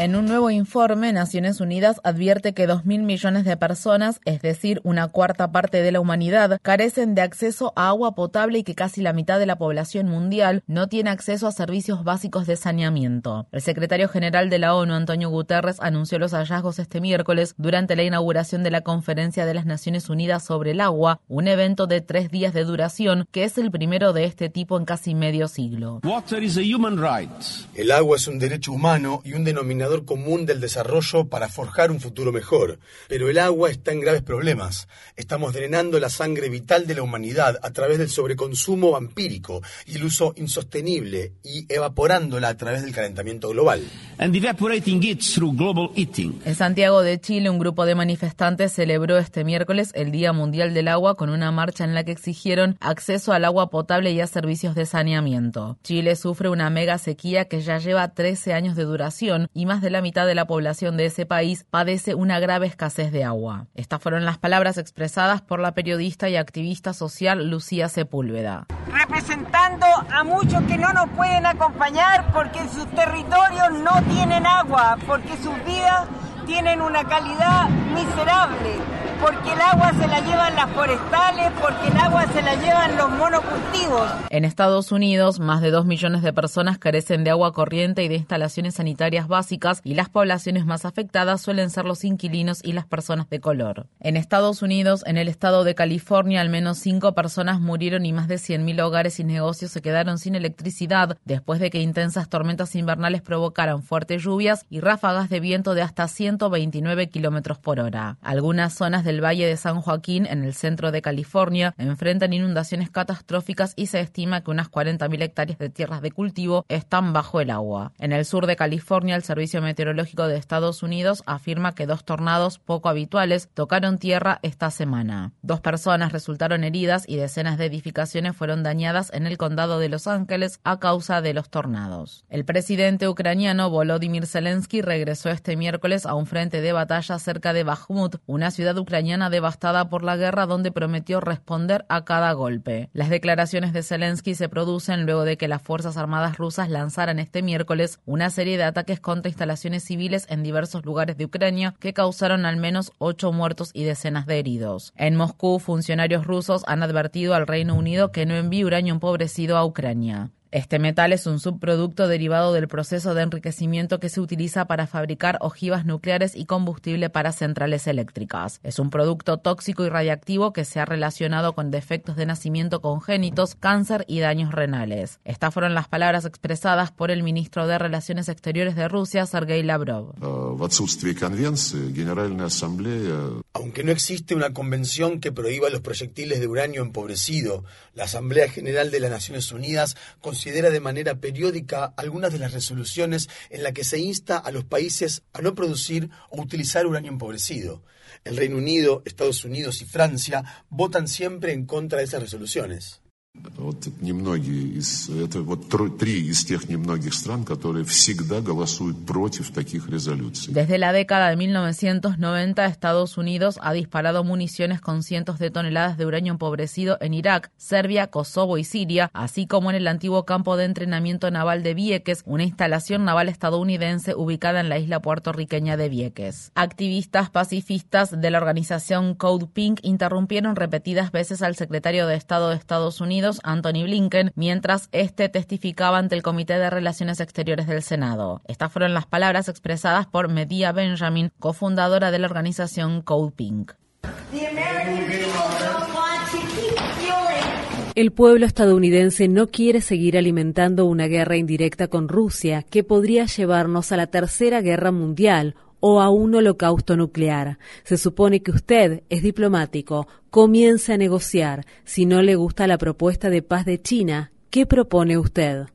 En un nuevo informe, Naciones Unidas advierte que 2.000 millones de personas, es decir, una cuarta parte de la humanidad, carecen de acceso a agua potable y que casi la mitad de la población mundial no tiene acceso a servicios básicos de saneamiento. El secretario general de la ONU, Antonio Guterres, anunció los hallazgos este miércoles durante la inauguración de la Conferencia de las Naciones Unidas sobre el agua, un evento de tres días de duración que es el primero de este tipo en casi medio siglo. El agua es un derecho humano y un denominador común del desarrollo para forjar un futuro mejor. Pero el agua está en graves problemas. Estamos drenando la sangre vital de la humanidad a través del sobreconsumo vampírico y el uso insostenible y evaporándola a través del calentamiento global. En Santiago de Chile, un grupo de manifestantes celebró este miércoles el Día Mundial del Agua con una marcha en la que exigieron acceso al agua potable y a servicios de saneamiento. Chile sufre una mega sequía que ya lleva 13 años de duración y más de la mitad de la población de ese país padece una grave escasez de agua. Estas fueron las palabras expresadas por la periodista y activista social Lucía Sepúlveda. Representando a muchos que no nos pueden acompañar porque en sus territorios no tienen agua, porque sus vidas tienen una calidad miserable porque el agua se la llevan las forestales, porque el agua se la llevan los monocultivos. En Estados Unidos, más de dos millones de personas carecen de agua corriente y de instalaciones sanitarias básicas y las poblaciones más afectadas suelen ser los inquilinos y las personas de color. En Estados Unidos, en el estado de California, al menos cinco personas murieron y más de 100.000 hogares y negocios se quedaron sin electricidad después de que intensas tormentas invernales provocaran fuertes lluvias y ráfagas de viento de hasta 129 kilómetros por hora. Algunas zonas del Valle de San Joaquín, en el centro de California, enfrentan inundaciones catastróficas y se estima que unas 40.000 hectáreas de tierras de cultivo están bajo el agua. En el sur de California, el Servicio Meteorológico de Estados Unidos afirma que dos tornados poco habituales tocaron tierra esta semana. Dos personas resultaron heridas y decenas de edificaciones fueron dañadas en el condado de Los Ángeles a causa de los tornados. El presidente ucraniano Volodymyr Zelensky regresó este miércoles a un frente de batalla cerca de Bakhmut, una ciudad ucraniana devastada por la guerra donde prometió responder a cada golpe. Las declaraciones de Zelensky se producen luego de que las Fuerzas Armadas rusas lanzaran este miércoles una serie de ataques contra instalaciones civiles en diversos lugares de Ucrania que causaron al menos ocho muertos y decenas de heridos. En Moscú, funcionarios rusos han advertido al Reino Unido que no envíe uranio empobrecido a Ucrania. Este metal es un subproducto derivado del proceso de enriquecimiento que se utiliza para fabricar ojivas nucleares y combustible para centrales eléctricas. Es un producto tóxico y radiactivo que se ha relacionado con defectos de nacimiento congénitos, cáncer y daños renales. Estas fueron las palabras expresadas por el ministro de Relaciones Exteriores de Rusia, Sergei Lavrov. Aunque no existe una convención que prohíba los proyectiles de uranio empobrecido, la Asamblea General de las Naciones Unidas considera de manera periódica algunas de las resoluciones en las que se insta a los países a no producir o utilizar uranio empobrecido. El Reino Unido, Estados Unidos y Francia votan siempre en contra de esas resoluciones. Вот немногие из это вот три из тех немногих стран, которые всегда голосуют против таких резолюций. Desde la década de 1990, Estados Unidos ha disparado municiones con cientos de toneladas de uranio empobrecido en Irak, Serbia, Kosovo y Siria, así como en el antiguo campo de entrenamiento naval de Vieques, una instalación naval estadounidense ubicada en la isla puertorriqueña de Vieques. Activistas pacifistas de la organización Code Pink interrumpieron repetidas veces al secretario de Estado de Estados Unidos Anthony Blinken, mientras este testificaba ante el Comité de Relaciones Exteriores del Senado. Estas fueron las palabras expresadas por Medea Benjamin, cofundadora de la organización Code Pink. El pueblo estadounidense no quiere seguir alimentando una guerra indirecta con Rusia que podría llevarnos a la Tercera Guerra Mundial o a un holocausto nuclear. Se supone que usted es diplomático. Comience a negociar. Si no le gusta la propuesta de paz de China, ¿qué propone usted?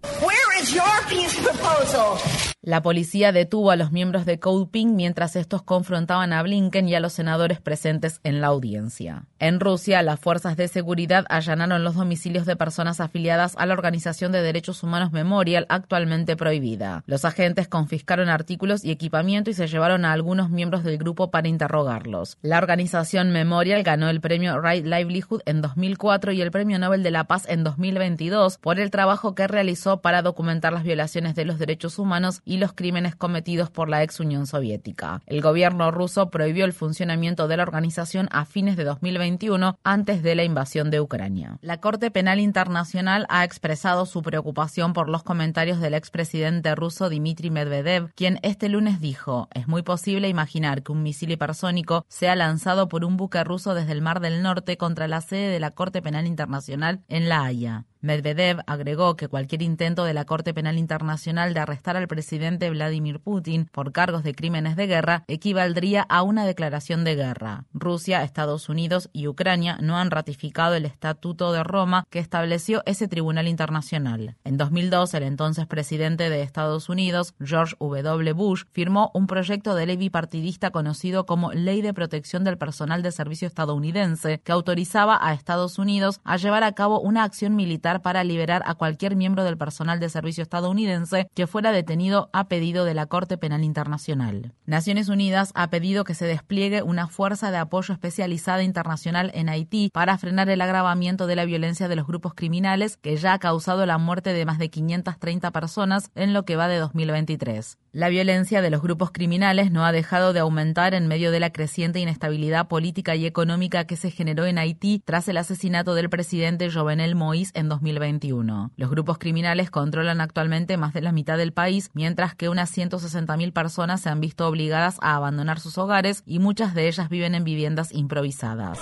La policía detuvo a los miembros de Code Pink mientras estos confrontaban a Blinken y a los senadores presentes en la audiencia. En Rusia, las fuerzas de seguridad allanaron los domicilios de personas afiliadas a la Organización de Derechos Humanos Memorial, actualmente prohibida. Los agentes confiscaron artículos y equipamiento y se llevaron a algunos miembros del grupo para interrogarlos. La organización Memorial ganó el premio Right Livelihood en 2004 y el premio Nobel de la Paz en 2022 por el trabajo que realizó para documentar las violaciones de los derechos humanos y los crímenes cometidos por la ex Unión Soviética. El gobierno ruso prohibió el funcionamiento de la organización a fines de 2021, antes de la invasión de Ucrania. La Corte Penal Internacional ha expresado su preocupación por los comentarios del expresidente ruso Dmitry Medvedev, quien este lunes dijo: Es muy posible imaginar que un misil hipersónico sea lanzado por un buque ruso desde el Mar del Norte contra la sede de la Corte Penal Internacional en La Haya. Medvedev agregó que cualquier intento de la Corte Penal Internacional de arrestar al presidente Vladimir Putin por cargos de crímenes de guerra equivaldría a una declaración de guerra. Rusia, Estados Unidos y Ucrania no han ratificado el Estatuto de Roma que estableció ese tribunal internacional. En 2002, el entonces presidente de Estados Unidos, George W. Bush, firmó un proyecto de ley bipartidista conocido como Ley de Protección del Personal de Servicio Estadounidense que autorizaba a Estados Unidos a llevar a cabo una acción militar para liberar a cualquier miembro del personal de servicio estadounidense que fuera detenido a pedido de la Corte Penal Internacional. Naciones Unidas ha pedido que se despliegue una fuerza de apoyo especializada internacional en Haití para frenar el agravamiento de la violencia de los grupos criminales que ya ha causado la muerte de más de 530 personas en lo que va de 2023. La violencia de los grupos criminales no ha dejado de aumentar en medio de la creciente inestabilidad política y económica que se generó en Haití tras el asesinato del presidente Jovenel Moïse en 2021. Los grupos criminales controlan actualmente más de la mitad del país, mientras que unas 160.000 personas se han visto obligadas a abandonar sus hogares y muchas de ellas viven en viviendas improvisadas.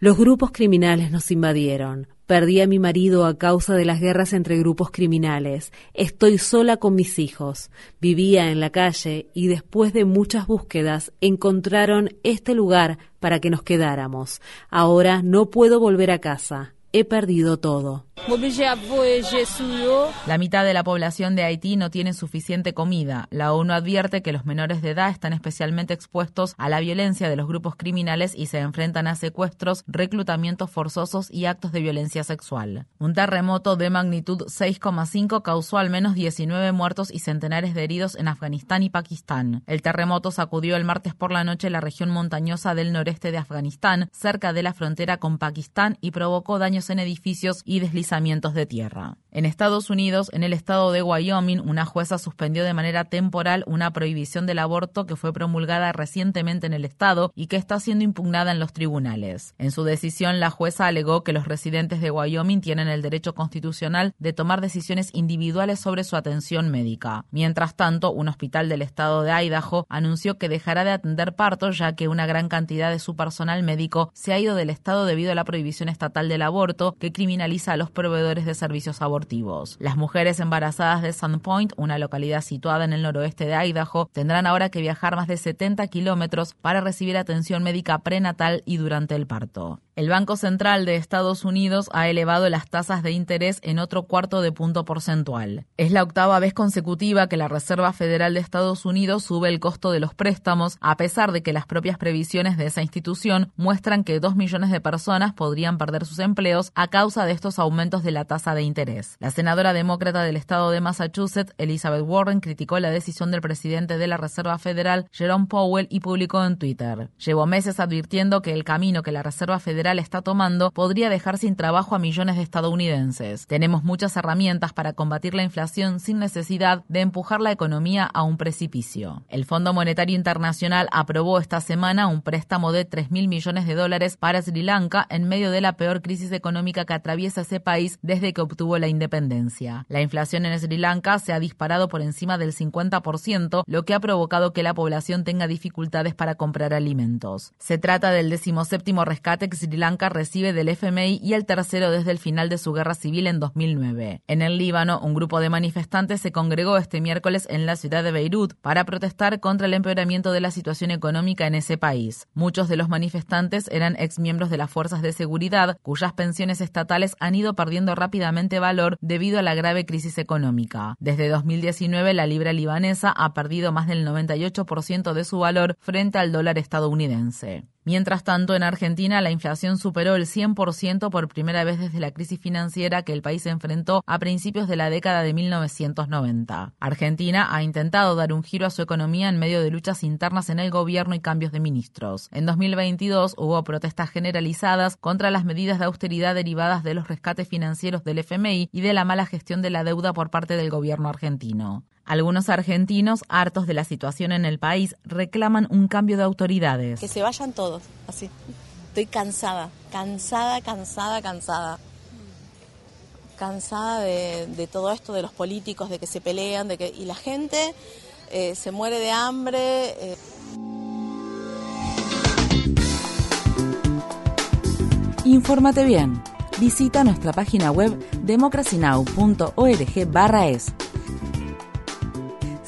Los grupos criminales nos invadieron. Perdí a mi marido a causa de las guerras entre grupos criminales. Estoy sola con mis hijos. Vivía en la calle y después de muchas búsquedas encontraron este lugar para que nos quedáramos. Ahora no puedo volver a casa. He perdido todo. La mitad de la población de Haití no tiene suficiente comida. La ONU advierte que los menores de edad están especialmente expuestos a la violencia de los grupos criminales y se enfrentan a secuestros, reclutamientos forzosos y actos de violencia sexual. Un terremoto de magnitud 6,5 causó al menos 19 muertos y centenares de heridos en Afganistán y Pakistán. El terremoto sacudió el martes por la noche la región montañosa del noreste de Afganistán, cerca de la frontera con Pakistán, y provocó daños en edificios y deslizamientos de tierra. En Estados Unidos, en el estado de Wyoming, una jueza suspendió de manera temporal una prohibición del aborto que fue promulgada recientemente en el estado y que está siendo impugnada en los tribunales. En su decisión, la jueza alegó que los residentes de Wyoming tienen el derecho constitucional de tomar decisiones individuales sobre su atención médica. Mientras tanto, un hospital del estado de Idaho anunció que dejará de atender partos ya que una gran cantidad de su personal médico se ha ido del estado debido a la prohibición estatal del aborto que criminaliza a los proveedores de servicios abortivos. Las mujeres embarazadas de Sandpoint, una localidad situada en el noroeste de Idaho, tendrán ahora que viajar más de 70 kilómetros para recibir atención médica prenatal y durante el parto. El Banco Central de Estados Unidos ha elevado las tasas de interés en otro cuarto de punto porcentual. Es la octava vez consecutiva que la Reserva Federal de Estados Unidos sube el costo de los préstamos, a pesar de que las propias previsiones de esa institución muestran que dos millones de personas podrían perder sus empleos a causa de estos aumentos de la tasa de interés. La senadora demócrata del estado de Massachusetts, Elizabeth Warren, criticó la decisión del presidente de la Reserva Federal, Jerome Powell, y publicó en Twitter. Llevo meses advirtiendo que el camino que la Reserva Federal está tomando podría dejar sin trabajo a millones de estadounidenses. Tenemos muchas herramientas para combatir la inflación sin necesidad de empujar la economía a un precipicio. El Fondo Monetario Internacional aprobó esta semana un préstamo de 3 mil millones de dólares para Sri Lanka en medio de la peor crisis económica que atraviesa ese país desde que obtuvo la independencia. La inflación en Sri Lanka se ha disparado por encima del 50%, lo que ha provocado que la población tenga dificultades para comprar alimentos. Se trata del decimoséptimo rescate que Sri Sri Lanka recibe del FMI y el tercero desde el final de su guerra civil en 2009. En el Líbano, un grupo de manifestantes se congregó este miércoles en la ciudad de Beirut para protestar contra el empeoramiento de la situación económica en ese país. Muchos de los manifestantes eran exmiembros de las fuerzas de seguridad, cuyas pensiones estatales han ido perdiendo rápidamente valor debido a la grave crisis económica. Desde 2019, la libra libanesa ha perdido más del 98% de su valor frente al dólar estadounidense. Mientras tanto, en Argentina la inflación superó el 100% por primera vez desde la crisis financiera que el país enfrentó a principios de la década de 1990. Argentina ha intentado dar un giro a su economía en medio de luchas internas en el gobierno y cambios de ministros. En 2022 hubo protestas generalizadas contra las medidas de austeridad derivadas de los rescates financieros del FMI y de la mala gestión de la deuda por parte del gobierno argentino. Algunos argentinos, hartos de la situación en el país, reclaman un cambio de autoridades. Que se vayan todos, así. Estoy cansada, cansada, cansada, cansada. Cansada de, todo esto, de los políticos, de que se pelean, de que y la gente eh, se muere de hambre. Eh. Infórmate bien. Visita nuestra página web democracynow.org/es